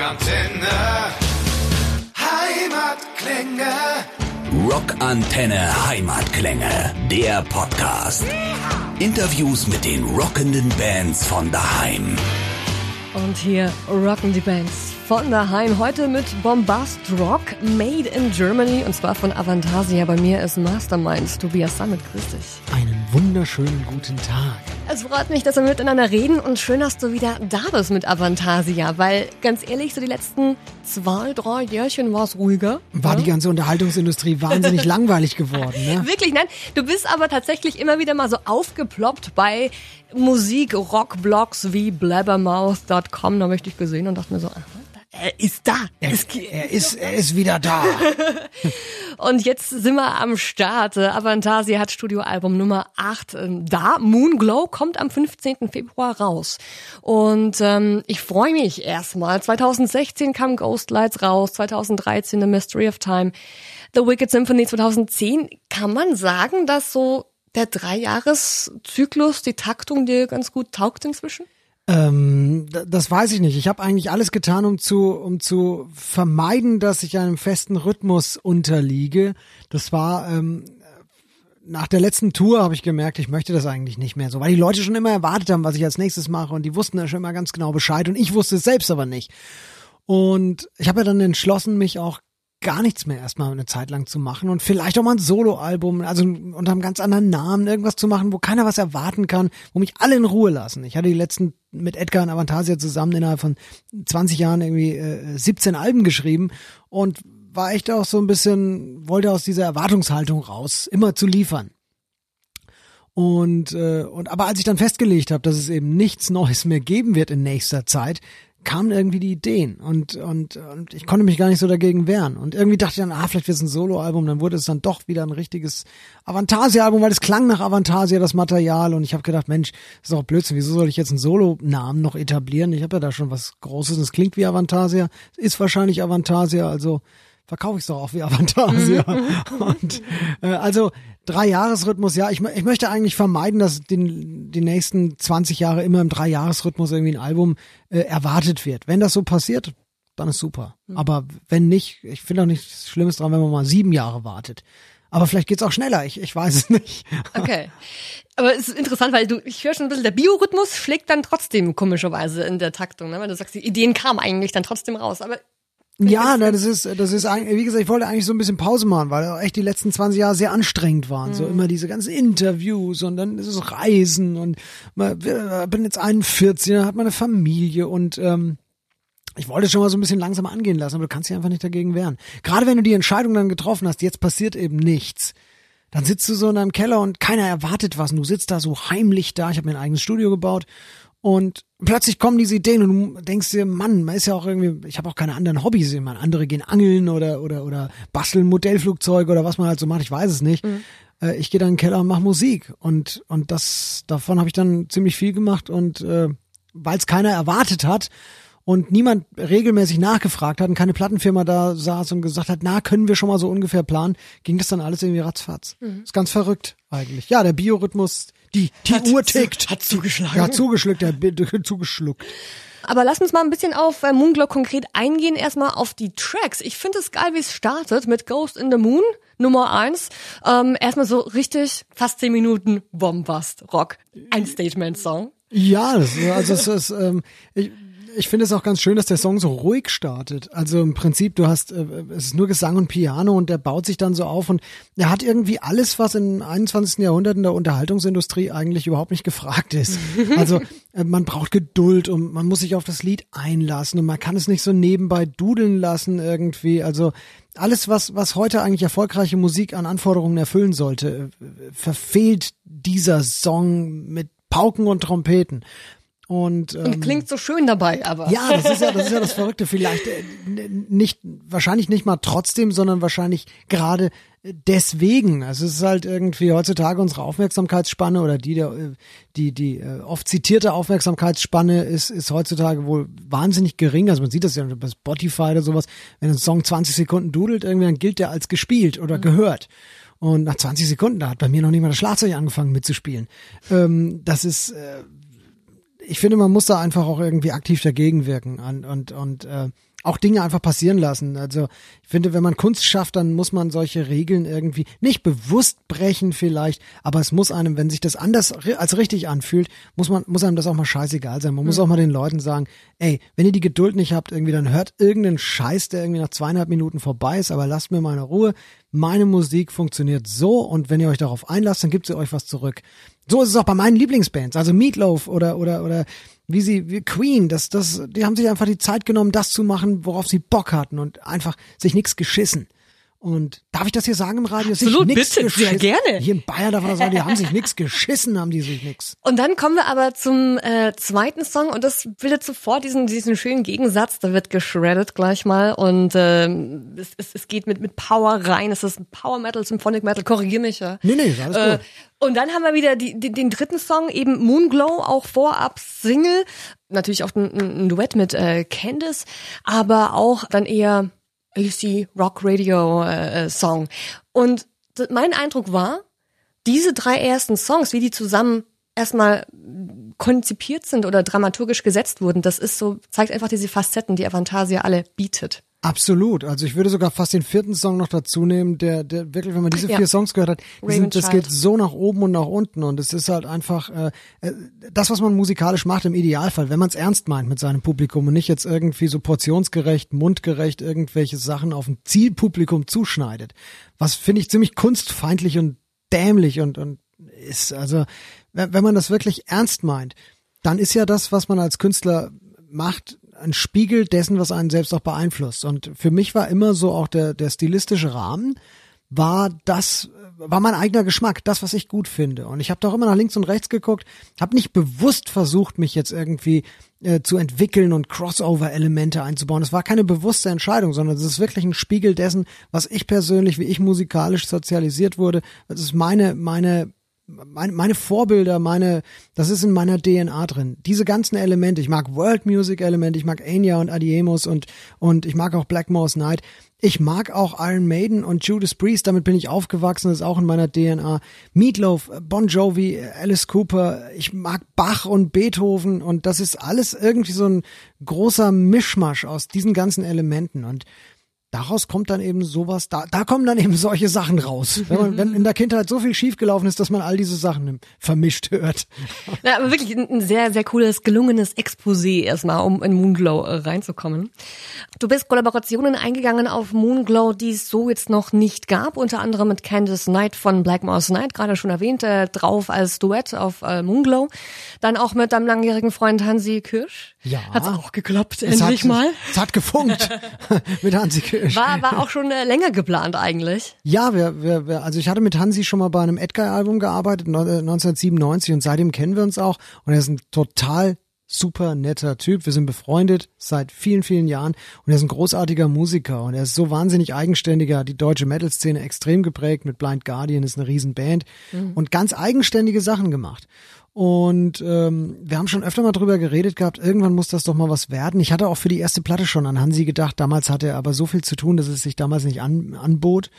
Rockantenne. Heimatklänge. Rockantenne Heimatklänge, der Podcast. Interviews mit den rockenden Bands von daheim. Und hier rocken die Bands von daheim. Heute mit Bombast Rock, Made in Germany. Und zwar von Avantasia. Bei mir ist Mastermind Tobias Summit. Grüß dich. Einen wunderschönen guten Tag. Es freut mich, dass wir miteinander reden und schön, dass du wieder da bist mit Avantasia, weil ganz ehrlich, so die letzten zwei, drei Jährchen war es ruhiger. War ja? die ganze Unterhaltungsindustrie wahnsinnig langweilig geworden, ne? Wirklich, nein. Du bist aber tatsächlich immer wieder mal so aufgeploppt bei Musik-Rock-Blogs wie blabbermouth.com. Da möchte ich gesehen und dachte mir so, aha, er ist da. Er, er, ist, er ist wieder da. Und jetzt sind wir am Start. Avantasia hat Studioalbum Nummer 8 ähm, da. Moonglow kommt am 15. Februar raus. Und ähm, ich freue mich erstmal. 2016 kam Ghostlights raus, 2013 The Mystery of Time, The Wicked Symphony 2010. Kann man sagen, dass so der Dreijahreszyklus, die Taktung dir ganz gut taugt inzwischen? Ähm, das weiß ich nicht. Ich habe eigentlich alles getan, um zu, um zu vermeiden, dass ich einem festen Rhythmus unterliege. Das war ähm, nach der letzten Tour habe ich gemerkt, ich möchte das eigentlich nicht mehr so, weil die Leute schon immer erwartet haben, was ich als nächstes mache und die wussten ja schon immer ganz genau Bescheid und ich wusste es selbst aber nicht. Und ich habe ja dann entschlossen, mich auch gar nichts mehr erstmal eine Zeit lang zu machen und vielleicht auch mal ein Soloalbum, also unter einem ganz anderen Namen irgendwas zu machen, wo keiner was erwarten kann, wo mich alle in Ruhe lassen. Ich hatte die letzten mit Edgar und Avantasia zusammen innerhalb von 20 Jahren irgendwie äh, 17 Alben geschrieben und war echt auch so ein bisschen, wollte aus dieser Erwartungshaltung raus, immer zu liefern. Und, äh, und aber als ich dann festgelegt habe, dass es eben nichts Neues mehr geben wird in nächster Zeit, kamen irgendwie die Ideen und, und, und ich konnte mich gar nicht so dagegen wehren. Und irgendwie dachte ich dann, ah, vielleicht wird es ein Soloalbum, dann wurde es dann doch wieder ein richtiges Avantasia-Album, weil es klang nach Avantasia, das Material. Und ich habe gedacht, Mensch, das ist doch Blödsinn, wieso soll ich jetzt einen Solo-Namen noch etablieren? Ich habe ja da schon was Großes es klingt wie Avantasia, ist wahrscheinlich Avantasia, also verkaufe ich es doch auch wie Avantasia. und äh, also drei Jahresrhythmus, ja, ich, ich möchte eigentlich vermeiden, dass den, die nächsten 20 Jahre immer im Drei-Jahres-Rhythmus irgendwie ein Album äh, erwartet wird. Wenn das so passiert, dann ist super. Mhm. Aber wenn nicht, ich finde auch nichts Schlimmes dran, wenn man mal sieben Jahre wartet. Aber vielleicht geht's auch schneller, ich, ich weiß es nicht. Okay. Aber es ist interessant, weil du, ich höre schon ein bisschen, der Biorhythmus schlägt dann trotzdem komischerweise in der Taktung, ne? weil du sagst, die Ideen kamen eigentlich dann trotzdem raus. Aber ja, na, das ist, das ist eigentlich, wie gesagt, ich wollte eigentlich so ein bisschen Pause machen, weil echt die letzten 20 Jahre sehr anstrengend waren. Mhm. So immer diese ganzen Interviews und dann ist es Reisen und man, bin jetzt 41, dann hat man eine Familie und ähm, ich wollte es schon mal so ein bisschen langsam angehen lassen, aber du kannst dich einfach nicht dagegen wehren. Gerade wenn du die Entscheidung dann getroffen hast, jetzt passiert eben nichts. Dann sitzt du so in deinem Keller und keiner erwartet was und du sitzt da so heimlich da. Ich habe mir ein eigenes Studio gebaut und plötzlich kommen diese Ideen und du denkst dir, Mann, man ist ja auch irgendwie, ich habe auch keine anderen Hobbys. Ich meine, andere gehen angeln oder oder oder basteln Modellflugzeuge oder was man halt so macht, ich weiß es nicht. Mhm. Äh, ich gehe dann in den Keller und mache Musik und und das davon habe ich dann ziemlich viel gemacht und äh, weil es keiner erwartet hat und niemand regelmäßig nachgefragt hat und keine Plattenfirma da saß und gesagt hat, na, können wir schon mal so ungefähr planen, ging das dann alles irgendwie ratzfatz. Mhm. Ist ganz verrückt eigentlich. Ja, der Biorhythmus die, die hat, Uhr tickt. Hat zugeschlagen. Ja, zugeschluckt, der zugeschluckt. Aber lass uns mal ein bisschen auf äh, Moonglow konkret eingehen. Erstmal auf die Tracks. Ich finde es geil, wie es startet mit Ghost in the Moon, Nummer eins. Ähm, erstmal so richtig fast zehn Minuten Bombast, Rock. Ein Stagement-Song. Ja, das, also es ist, ähm, ich, ich finde es auch ganz schön, dass der Song so ruhig startet. Also im Prinzip, du hast, äh, es ist nur Gesang und Piano und der baut sich dann so auf und er hat irgendwie alles, was im 21. Jahrhundert in der Unterhaltungsindustrie eigentlich überhaupt nicht gefragt ist. Also äh, man braucht Geduld und man muss sich auf das Lied einlassen und man kann es nicht so nebenbei dudeln lassen irgendwie. Also alles, was, was heute eigentlich erfolgreiche Musik an Anforderungen erfüllen sollte, äh, verfehlt dieser Song mit Pauken und Trompeten. Und, ähm, klingt so schön dabei, aber. Ja, das ist ja, das ist ja das Verrückte. Vielleicht äh, nicht, wahrscheinlich nicht mal trotzdem, sondern wahrscheinlich gerade deswegen. Also es ist halt irgendwie heutzutage unsere Aufmerksamkeitsspanne oder die der, äh, die, die äh, oft zitierte Aufmerksamkeitsspanne ist, ist heutzutage wohl wahnsinnig gering. Also man sieht das ja bei Spotify oder sowas. Wenn ein Song 20 Sekunden dudelt, irgendwie dann gilt der als gespielt oder mhm. gehört. Und nach 20 Sekunden, da hat bei mir noch nicht mal das Schlagzeug angefangen mitzuspielen. Ähm, das ist, äh, ich finde, man muss da einfach auch irgendwie aktiv dagegen wirken und, und, und äh, auch Dinge einfach passieren lassen. Also finde, wenn man Kunst schafft, dann muss man solche Regeln irgendwie nicht bewusst brechen vielleicht, aber es muss einem, wenn sich das anders als richtig anfühlt, muss man muss einem das auch mal scheißegal sein. Man muss auch mal den Leuten sagen, ey, wenn ihr die Geduld nicht habt, irgendwie dann hört irgendeinen Scheiß, der irgendwie nach zweieinhalb Minuten vorbei ist, aber lasst mir meine Ruhe. Meine Musik funktioniert so und wenn ihr euch darauf einlasst, dann gibt sie euch was zurück. So ist es auch bei meinen Lieblingsbands, also Meatloaf oder oder oder wie sie, wie Queen, das, das, die haben sich einfach die Zeit genommen, das zu machen, worauf sie Bock hatten und einfach sich nichts geschissen. Und darf ich das hier sagen im Radio? Absolut, nix bitte, geschissen. sehr gerne. Hier in Bayern darf man sagen, die haben sich nichts geschissen, haben die sich nichts. Und dann kommen wir aber zum äh, zweiten Song und das bildet sofort diesen diesen schönen Gegensatz. Da wird geschreddet gleich mal und ähm, es, es, es geht mit mit Power rein. Es ist Power Metal, Symphonic Metal. Korrigier mich ja. Nee, nee, alles Äh, gut. und dann haben wir wieder die, die, den dritten Song, eben Moonglow, auch vorab Single. Natürlich auch ein, ein Duett mit äh, Candice, aber auch dann eher AC Rock Radio äh, äh, Song. Und mein Eindruck war, diese drei ersten Songs, wie die zusammen erstmal konzipiert sind oder dramaturgisch gesetzt wurden, das ist so, zeigt einfach diese Facetten, die Avantasia alle bietet. Absolut. Also ich würde sogar fast den vierten Song noch dazu nehmen, der, der wirklich, wenn man diese Ja. vier Songs gehört hat, sind, das geht so nach oben und nach unten und es ist halt einfach äh, äh, das, was man musikalisch macht im Idealfall, wenn man es ernst meint mit seinem Publikum und nicht jetzt irgendwie so portionsgerecht, mundgerecht irgendwelche Sachen auf ein Zielpublikum zuschneidet. Was finde ich ziemlich kunstfeindlich und dämlich und, und ist, also wenn man das wirklich ernst meint, dann ist ja das, was man als Künstler macht, ein Spiegel dessen, was einen selbst auch beeinflusst. Und für mich war immer so auch der, der stilistische Rahmen, war das, war mein eigener Geschmack, das, was ich gut finde. Und ich habe da auch immer nach links und rechts geguckt, habe nicht bewusst versucht, mich jetzt irgendwie äh, zu entwickeln und Crossover-Elemente einzubauen. Es war keine bewusste Entscheidung, sondern es ist wirklich ein Spiegel dessen, was ich persönlich, wie ich musikalisch sozialisiert wurde. Das ist meine, meine meine, meine Vorbilder, meine, das ist in meiner DNA drin. Diese ganzen Elemente, ich mag World Music Elemente, ich mag Enya und Adiemos und, und ich mag auch Blackmore's Night. Ich mag auch Iron Maiden und Judas Priest, damit bin ich aufgewachsen, das ist auch in meiner DNA. Meatloaf, Bon Jovi, Alice Cooper, ich mag Bach und Beethoven und das ist alles irgendwie so ein großer Mischmasch aus diesen ganzen Elementen und daraus kommt dann eben sowas, da, da kommen dann eben solche Sachen raus. Wenn, man, wenn in der Kindheit so viel schiefgelaufen ist, dass man all diese Sachen vermischt hört. Ja, aber wirklich ein, sehr, sehr cooles, gelungenes Exposé erstmal, um in Moonglow äh, reinzukommen. Du bist Kollaborationen eingegangen auf Moonglow, die es so jetzt noch nicht gab, unter anderem mit Candice Knight von Blackmore's Night, gerade schon erwähnt, äh, drauf als Duett auf äh, Moonglow. Dann auch mit deinem langjährigen Freund Hansi Kirsch. Ja. Hat's auch geklappt, Es endlich hat, mal. Es hat gefunkt mit Hansi Kirsch. War, war auch schon äh, länger geplant eigentlich. Ja, wir, wir, wir, also ich hatte mit Hansi schon mal bei einem Edgar-Album gearbeitet, neun- äh, 1997 und seitdem kennen wir uns auch und er ist ein total super netter Typ. Wir sind befreundet seit vielen, vielen Jahren und er ist ein großartiger Musiker und er ist so wahnsinnig eigenständig. Er hat die deutsche Metal-Szene extrem geprägt. Mit Blind Guardian ist eine Riesenband und ganz eigenständige Sachen gemacht. Und ähm, wir haben schon öfter mal drüber geredet gehabt, irgendwann muss das doch mal was werden. Ich hatte auch für die erste Platte schon an Hansi gedacht. Damals hatte er aber so viel zu tun, dass es sich damals nicht an, anbot.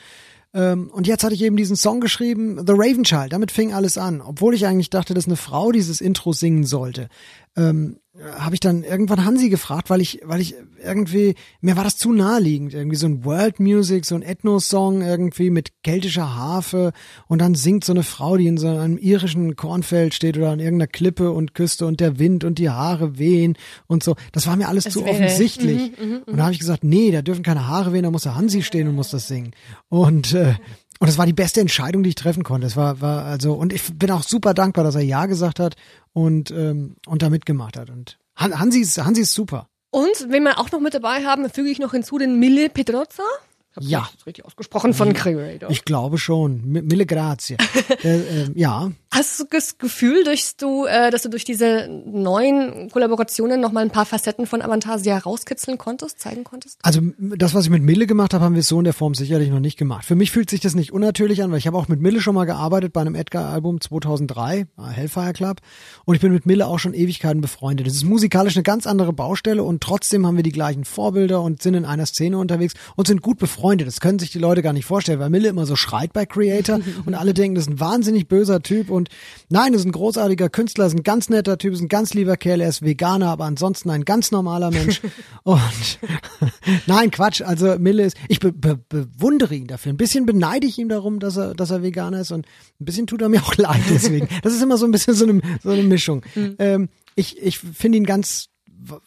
Ähm, und jetzt hatte ich eben diesen Song geschrieben, The Raven Child. Damit fing alles an. Obwohl ich eigentlich dachte, dass eine Frau dieses Intro singen sollte. Ähm, habe ich dann irgendwann Hansi gefragt, weil ich, weil ich irgendwie, mir war das zu naheliegend, irgendwie so ein World Music, so ein Ethno-Song irgendwie mit keltischer Harfe und dann singt so eine Frau, die in so einem irischen Kornfeld steht oder an irgendeiner Klippe und Küste und der Wind und die Haare wehen und so. Das war mir alles zu wäre- offensichtlich. und da habe ich gesagt, nee, da dürfen keine Haare wehen, da muss der Hansi stehen und muss das singen. Und äh, und das war die beste Entscheidung, die ich treffen konnte. Es war, war also und ich bin auch super dankbar, dass er ja gesagt hat und ähm, und da mitgemacht hat. Und Han- Hansi ist Hansi ist super. Und wenn wir auch noch mit dabei haben, füge ich noch hinzu den Mille Pedroza. Ich hab's Ja. richtig ausgesprochen von Creator. Ich glaube schon. Mi- Mille grazie. äh, äh, ja. Hast du das Gefühl, dass du, äh, dass du durch diese neuen Kollaborationen noch mal ein paar Facetten von Avantasia rauskitzeln konntest, zeigen konntest? Also das, was ich mit Mille gemacht habe, haben wir so in der Form sicherlich noch nicht gemacht. Für mich fühlt sich das nicht unnatürlich an, weil ich habe auch mit Mille schon mal gearbeitet bei einem Edgar-Album 2003, äh, Hellfire Club. Und ich bin mit Mille auch schon Ewigkeiten befreundet. Es ist musikalisch eine ganz andere Baustelle und trotzdem haben wir die gleichen Vorbilder und sind in einer Szene unterwegs und sind gut befreundet. Das können sich die Leute gar nicht vorstellen, weil Mille immer so schreit bei Creator und alle denken, das ist ein wahnsinnig böser Typ und Und nein, ist ein großartiger Künstler, ist ein ganz netter Typ, ist ein ganz lieber Kerl, er ist Veganer, aber ansonsten ein ganz normaler Mensch. und nein, Quatsch. Also Mille ist, ich be be bewundere ihn dafür. Ein bisschen beneide ich ihn darum, dass er, dass er Veganer ist und ein bisschen tut er mir auch leid deswegen. Das ist immer so ein bisschen so eine, so eine Mischung. Mhm. Ähm, ich ich finde ihn ganz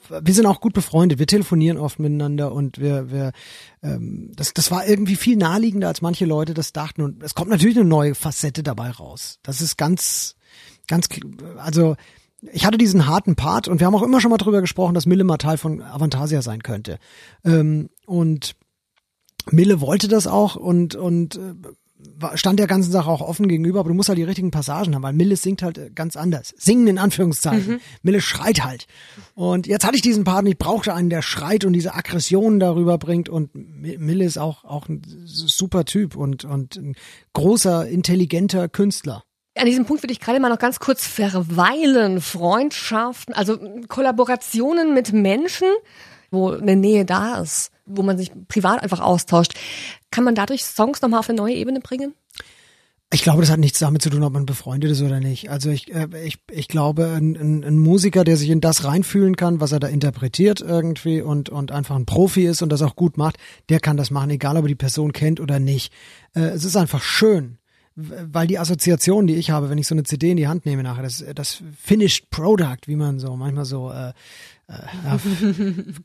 wir sind auch gut befreundet, wir telefonieren oft miteinander und wir, wir ähm, das, das war irgendwie viel naheliegender, als manche Leute das dachten. Und es kommt natürlich eine neue Facette dabei raus. Das ist ganz, ganz, also ich hatte diesen harten Part und wir haben auch immer schon mal drüber gesprochen, dass Mille mal Teil von Avantasia sein könnte. Ähm, und Mille wollte das auch und, und äh, stand der ganzen Sache auch offen gegenüber, aber du musst halt die richtigen Passagen haben, weil Milles singt halt äh, ganz anders. Singen in Anführungszeichen. Mhm. Mille schreit halt. Und jetzt hatte ich diesen Part, ich brauchte einen, der schreit und diese Aggression darüber bringt und Mille ist auch, auch ein super Typ und, und ein großer, intelligenter Künstler. An diesem Punkt würde ich gerade mal noch ganz kurz verweilen. Freundschaften, also Kollaborationen mit Menschen, wo eine Nähe da ist, wo man sich privat einfach austauscht. Kann man dadurch Songs nochmal auf eine neue Ebene bringen? Ich glaube, das hat nichts damit zu tun, ob man befreundet ist oder nicht. Also ich, äh, ich, ich glaube, ein, ein, ein Musiker, der sich in das reinfühlen kann, was er da interpretiert irgendwie und, und einfach ein Profi ist und das auch gut macht, der kann das machen, egal ob er die Person kennt oder nicht. Äh, es ist einfach schön, weil die Assoziation, die ich habe, wenn ich so eine CD in die Hand nehme nachher, das, das Finished Product, wie man so manchmal so äh, ja,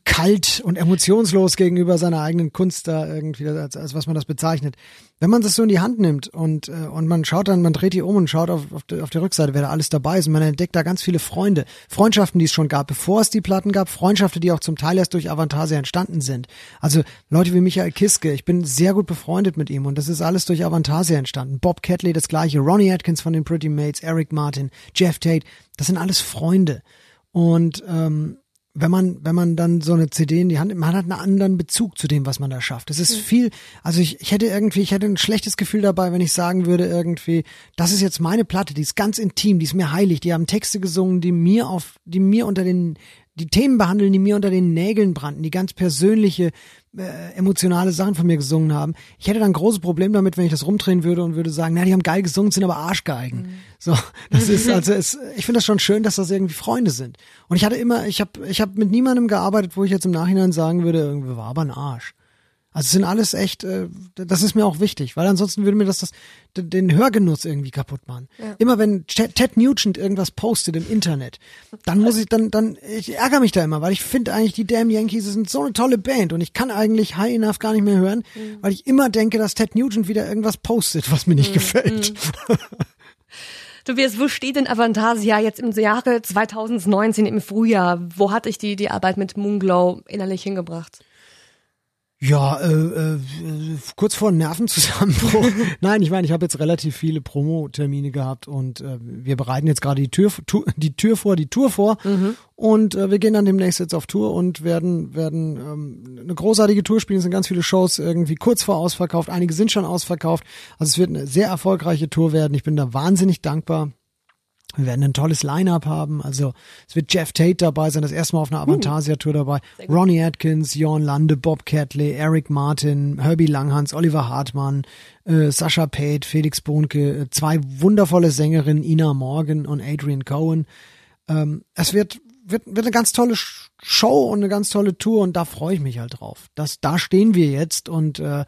kalt und emotionslos gegenüber seiner eigenen Kunst da irgendwie, als, als was man das bezeichnet. Wenn man das so in die Hand nimmt und, äh, und man schaut dann, man dreht die um und schaut auf, auf, die, auf der Rückseite, wer da alles dabei ist und man entdeckt da ganz viele Freunde, Freundschaften, die es schon gab, bevor es die Platten gab, Freundschaften, die auch zum Teil erst durch Avantasia entstanden sind. Also Leute wie Michael Kiske, ich bin sehr gut befreundet mit ihm und das ist alles durch Avantasia entstanden. Bob Catley das gleiche, Ronnie Atkins von den Pretty Mates, Eric Martin, Jeff Tate, das sind alles Freunde. Und ähm, wenn man, wenn man dann so eine CD in die Hand nimmt, man hat einen anderen Bezug zu dem, was man da schafft. Es ist mhm. viel, also ich, ich hätte irgendwie, ich hätte ein schlechtes Gefühl dabei, wenn ich sagen würde irgendwie, das ist jetzt meine Platte, die ist ganz intim, die ist mir heilig, die haben Texte gesungen, die mir auf, die mir unter den, die Themen behandeln, die mir unter den Nägeln brannten, die ganz persönliche, äh, emotionale Sachen von mir gesungen haben. Ich hätte dann ein großes Problem damit, wenn ich das rumdrehen würde und würde sagen, na, die haben geil gesungen, sind aber Arschgeigen. Mhm. So, das ist also, es, ich finde das schon schön, dass das irgendwie Freunde sind. Und ich hatte immer, ich habe, ich habe mit niemandem gearbeitet, wo ich jetzt im Nachhinein sagen würde, irgendwie war aber ein Arsch. Also es sind alles echt, äh, das ist mir auch wichtig, weil ansonsten würde mir das, das den Hörgenuss irgendwie kaputt machen. Ja. Immer wenn Ted Nugent irgendwas postet im Internet, dann muss ich, dann, dann, ich ärgere mich da immer, weil ich finde eigentlich, die Damn Yankees sind so eine tolle Band und ich kann eigentlich High Enough gar nicht mehr hören, mhm. weil ich immer denke, dass Ted Nugent wieder irgendwas postet, was mir nicht mhm. gefällt. Mhm. Tobias, wo steht denn Avantasia jetzt im Jahre 2019 im Frühjahr? Wo hat dich die, die Arbeit mit Moonglow innerlich hingebracht? Ja, äh, äh, kurz vor Nervenzusammenbruch. Nein, ich meine, ich habe jetzt relativ viele Promo-Termine gehabt und äh, wir bereiten jetzt gerade die Tür, tu, die Tür vor, die Tour vor mhm. und äh, wir gehen dann demnächst jetzt auf Tour und werden werden ähm, eine großartige Tour spielen. Es sind ganz viele Shows irgendwie kurz vor ausverkauft, einige sind schon ausverkauft. Also es wird eine sehr erfolgreiche Tour werden. Ich bin da wahnsinnig dankbar wir werden ein tolles Line-Up haben. Also es wird Jeff Tate dabei sein, das erste Mal auf einer uh. Avantasia-Tour dabei. Ronnie Atkins, Jorn Lande, Bob Catley, Eric Martin, Herbie Langhans, Oliver Hartmann, äh, Sascha Pate, Felix Bohnke, äh, zwei wundervolle Sängerinnen, Ina Morgan und Adrian Cohen. Ähm, es wird, wird, wird eine ganz tolle Show und eine ganz tolle Tour und da freue ich mich halt drauf. Das, da stehen wir jetzt und äh,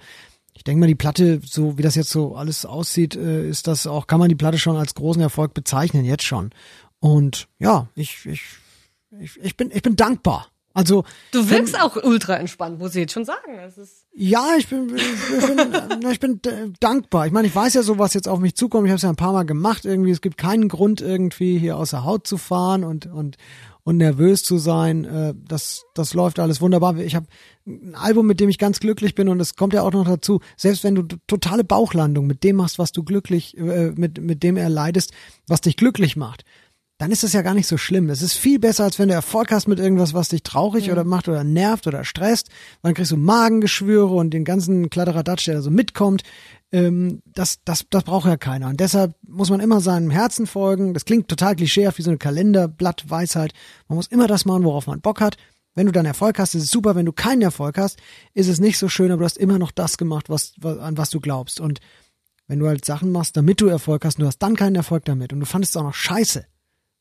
ich denke mal, die Platte, so wie das jetzt so alles aussieht, äh, ist das auch, kann man die Platte schon als großen Erfolg bezeichnen, jetzt schon. Und ja, ich, ich, ich, ich bin, ich bin dankbar. Also du wirkst wenn, auch ultra entspannt, muss ich jetzt schon sagen. Es ist ja, ich bin, ich, ich bin, ich bin dankbar. Ich meine, ich weiß ja so, was jetzt auf mich zukommt. Ich habe es ja ein paar Mal gemacht. Irgendwie, es gibt keinen Grund irgendwie hier aus der Haut zu fahren und und und nervös zu sein. Äh, das, das läuft alles wunderbar. Ich habe ein Album, mit dem ich ganz glücklich bin und es kommt ja auch noch dazu, selbst wenn du totale Bauchlandung mit dem machst, was du glücklich, äh, mit, mit dem erleidest, was dich glücklich macht, dann ist das ja gar nicht so schlimm. Es ist viel besser, als wenn du Erfolg hast mit irgendwas, was dich traurig mhm. oder macht oder nervt oder stresst. Dann kriegst du Magengeschwüre und den ganzen Kladderadatsch, der da so mitkommt. Ähm, das, das, das braucht ja keiner. Und deshalb muss man immer seinem Herzen folgen. Das klingt total klischeehaft wie so eine Kalenderblattweisheit. Man muss immer das machen, worauf man Bock hat. Wenn du dann Erfolg hast, ist es super. Wenn du keinen Erfolg hast, ist es nicht so schön, aber du hast immer noch das gemacht, was, an was du glaubst. Und wenn du halt Sachen machst, damit du Erfolg hast und du hast dann keinen Erfolg damit und du fandest es auch noch scheiße,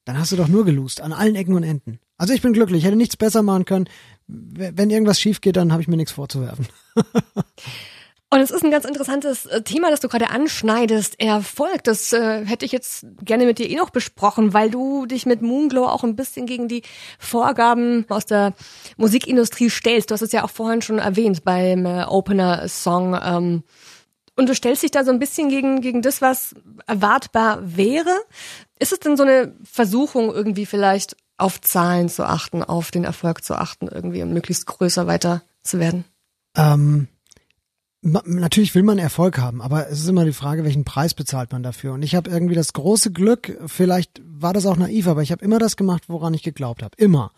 dann hast du doch nur gelust an allen Ecken und Enden. Also ich bin glücklich, ich hätte nichts besser machen können. Wenn irgendwas schief geht, dann habe ich mir nichts vorzuwerfen. Und es ist ein ganz interessantes äh, Thema, das du gerade anschneidest. Erfolg, das äh, hätte ich jetzt gerne mit dir eh noch besprochen, weil du dich mit Moonglow auch ein bisschen gegen die Vorgaben aus der Musikindustrie stellst. Du hast es ja auch vorhin schon erwähnt beim äh, Opener-Song. Ähm, und du stellst dich da so ein bisschen gegen, gegen das, was erwartbar wäre. Ist es denn so eine Versuchung, irgendwie vielleicht auf Zahlen zu achten, auf den Erfolg zu achten, irgendwie um möglichst größer weiter zu werden? Ähm, natürlich will man Erfolg haben, aber es ist immer die Frage, welchen Preis bezahlt man dafür. Und ich habe irgendwie das große Glück, vielleicht war das auch naiv, aber ich habe immer das gemacht, woran ich geglaubt habe. Immer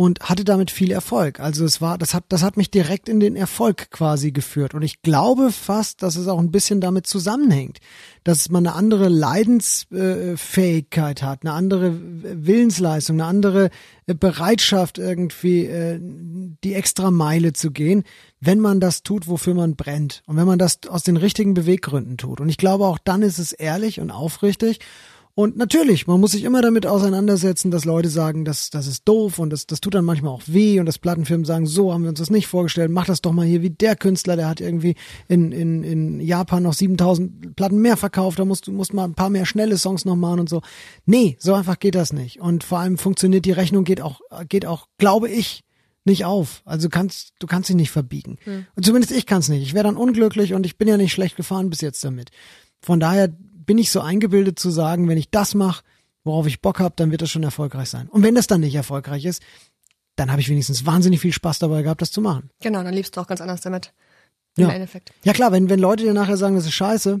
und hatte damit viel Erfolg. Also es war, das hat, das hat mich direkt in den Erfolg quasi geführt. Und ich glaube fast, dass es auch ein bisschen damit zusammenhängt, dass man eine andere Leidensfähigkeit hat, eine andere Willensleistung, eine andere Bereitschaft irgendwie äh, die extra Meile zu gehen, wenn man das tut, wofür man brennt und wenn man das aus den richtigen Beweggründen tut. Und ich glaube auch dann ist es ehrlich und aufrichtig und natürlich, man muss sich immer damit auseinandersetzen, dass Leute sagen, das, das ist doof und das, das tut dann manchmal auch weh und dass Plattenfirmen sagen, so haben wir uns das nicht vorgestellt, mach das doch mal hier wie der Künstler, der hat irgendwie in, in, in Japan noch 7000 Platten mehr verkauft, da musst du musst mal ein paar mehr schnelle Songs noch machen und so. Nee, so einfach geht das nicht. Und vor allem funktioniert die Rechnung geht auch, geht auch, glaube ich, nicht auf. Also du kannst, du kannst dich nicht verbiegen. Hm. Und zumindest ich kann es nicht. Ich wäre dann unglücklich und ich bin ja nicht schlecht gefahren bis jetzt damit. Von daher bin ich so eingebildet zu sagen, wenn ich das mache, worauf ich Bock habe, dann wird das schon erfolgreich sein. Und wenn das dann nicht erfolgreich ist, dann habe ich wenigstens wahnsinnig viel Spaß dabei gehabt, das zu machen. Genau, dann liebst du auch ganz anders damit. Im ja. Endeffekt. Ja klar, wenn, wenn Leute dir nachher sagen, das ist scheiße,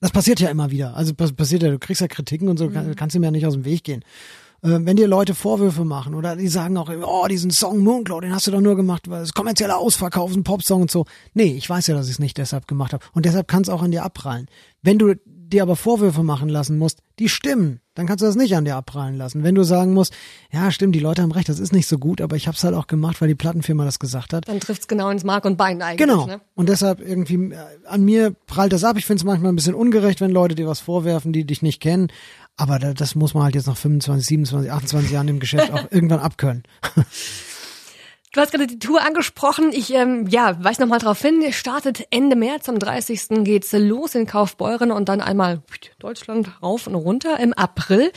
das passiert ja immer wieder. Also passiert ja, du kriegst ja Kritiken und so, mhm. kannst du mir ja nicht aus dem Weg gehen. Äh, wenn dir Leute Vorwürfe machen oder die sagen auch, oh, diesen Song Mooncloud, den hast du doch nur gemacht, weil es kommerzieller Ausverkauf, ein Popsong und so. Nee, ich weiß ja, dass ich es nicht deshalb gemacht habe. Und deshalb kann es auch an dir abprallen. Wenn du dir aber Vorwürfe machen lassen musst, die stimmen, dann kannst du das nicht an dir abprallen lassen. Wenn du sagen musst, ja, stimmt, die Leute haben recht, das ist nicht so gut, aber ich habe es halt auch gemacht, weil die Plattenfirma das gesagt hat. Dann trifft's genau ins Mark und Bein eigentlich. Genau. Ne? Und deshalb irgendwie äh, an mir prallt das ab. Ich finde es manchmal ein bisschen ungerecht, wenn Leute dir was vorwerfen, die dich nicht kennen. Aber das muss man halt jetzt nach 25, 27, 28 Jahren im Geschäft auch irgendwann abkönnen. Du hast gerade die Tour angesprochen. Ich ähm, ja, weise nochmal drauf hin. Startet Ende März, am 30. geht's los in Kaufbeuren und dann einmal Deutschland rauf und runter im April.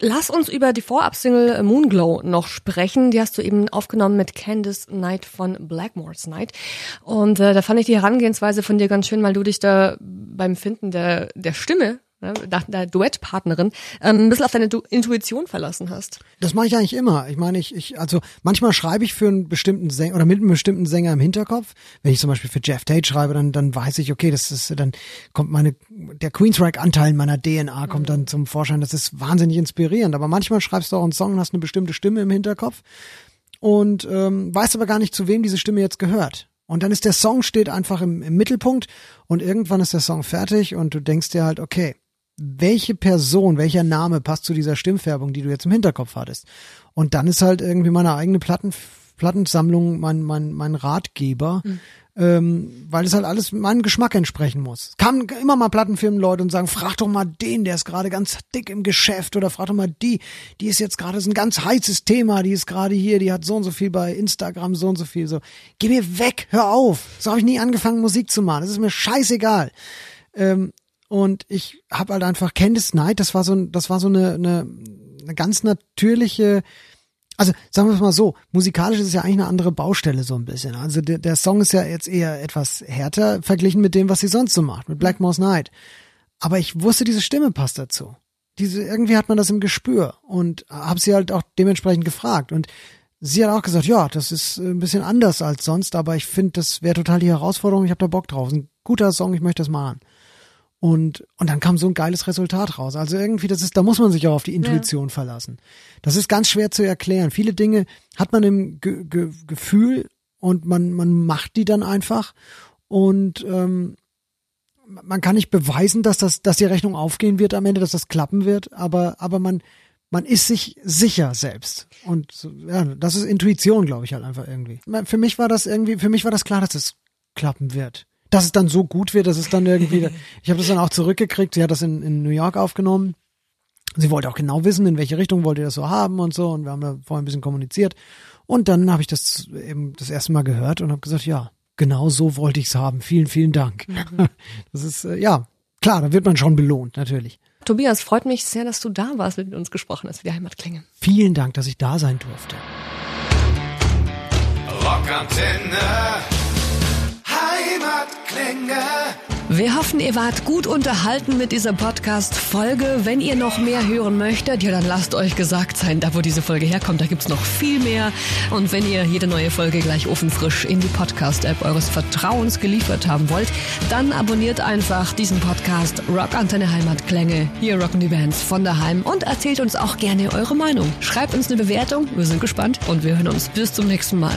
Lass uns über die Vorabsingle Moonglow noch sprechen. Die hast du eben aufgenommen mit Candice Knight von Blackmore's Night. Und äh, da fand ich die Herangehensweise von dir ganz schön, weil du dich da beim Finden der, der Stimme ne, der Duettpartnerin, ähm, ein bisschen auf deine du Intuition verlassen hast. Das mache ich eigentlich immer. Ich meine, ich, ich, also manchmal schreibe ich für einen bestimmten Sänger oder mit einem bestimmten Sänger im Hinterkopf. Wenn ich zum Beispiel für Jeff Tate schreibe, dann, dann weiß ich, okay, das ist, dann kommt meine, der Queensryche-Anteil meiner DNA kommt mhm. dann zum Vorschein. Das ist wahnsinnig inspirierend. Aber manchmal schreibst du auch einen Song und hast eine bestimmte Stimme im Hinterkopf und ähm, weißt aber gar nicht, zu wem diese Stimme jetzt gehört. Und dann ist der Song steht einfach im, im Mittelpunkt und irgendwann ist der Song fertig und du denkst dir halt, okay, welche Person, welcher Name passt zu dieser Stimmfärbung, die du jetzt im Hinterkopf hattest. Und dann ist halt irgendwie meine eigene Platten, Plattensammlung mein, mein, mein Ratgeber, mhm. ähm, weil es halt alles meinem Geschmack entsprechen muss. Kamen immer mal Plattenfirmen Leute und sagen, frag doch mal den, der ist gerade ganz dick im Geschäft oder frag doch mal die, die ist jetzt gerade so ein ganz heißes Thema, die ist gerade hier, die hat so und so viel bei Instagram, so und so viel, so. Geh mir weg, hör auf. So habe ich nie angefangen, Musik zu machen. Das ist mir scheißegal. Ähm, und ich habe halt einfach Candice Night, das war so, das war so eine, eine, eine ganz natürliche, also sagen wir es mal so, musikalisch ist es ja eigentlich eine andere Baustelle so ein bisschen. Also der, der Song ist ja jetzt eher etwas härter verglichen mit dem, was sie sonst so macht, mit Blackmore's Night. Aber ich wusste, diese Stimme passt dazu. Diese, irgendwie hat man das im Gespür und habe sie halt auch dementsprechend gefragt. Und sie hat auch gesagt, ja, das ist ein bisschen anders als sonst, aber ich finde, das wäre total die Herausforderung, ich habe da Bock drauf. ein guter Song, ich möchte das machen. Und, und dann kam so ein geiles Resultat raus. Also irgendwie, das ist, da muss man sich auch auf die Intuition ja. verlassen. Das ist ganz schwer zu erklären. Viele Dinge hat man im Ge Ge Gefühl und man, man macht die dann einfach. Und ähm, man kann nicht beweisen, dass das, dass die Rechnung aufgehen wird am Ende, dass das klappen wird, aber, aber man, man ist sich sicher selbst. Und ja, das ist Intuition, glaube ich halt einfach irgendwie. Für mich war das irgendwie, für mich war das klar, dass es klappen wird dass es dann so gut wird, dass es dann irgendwie, ich habe das dann auch zurückgekriegt, sie hat das in, in New York aufgenommen. Sie wollte auch genau wissen, in welche Richtung wollt ihr das so haben und so und wir haben da vorher ein bisschen kommuniziert und dann habe ich das eben das erste Mal gehört und habe gesagt, ja, genau so wollte ich es haben. Vielen, vielen Dank. Mhm. Das ist, äh, ja, klar, da wird man schon belohnt, natürlich. Tobias, freut mich sehr, dass du da warst, mit uns gesprochen hast für die Heimatklänge. Vielen Dank, dass ich da sein durfte. Rockantenne wir hoffen, ihr wart gut unterhalten mit dieser Podcast-Folge. Wenn ihr noch mehr hören möchtet, ja, dann lasst euch gesagt sein, da wo diese Folge herkommt, da gibt's noch viel mehr. Und wenn ihr jede neue Folge gleich ofenfrisch in die Podcast-App eures Vertrauens geliefert haben wollt, dann abonniert einfach diesen Podcast Rock Antenne Heimatklänge. Hier rocken die Bands von daheim und erzählt uns auch gerne eure Meinung. Schreibt uns eine Bewertung, wir sind gespannt und wir hören uns bis zum nächsten Mal.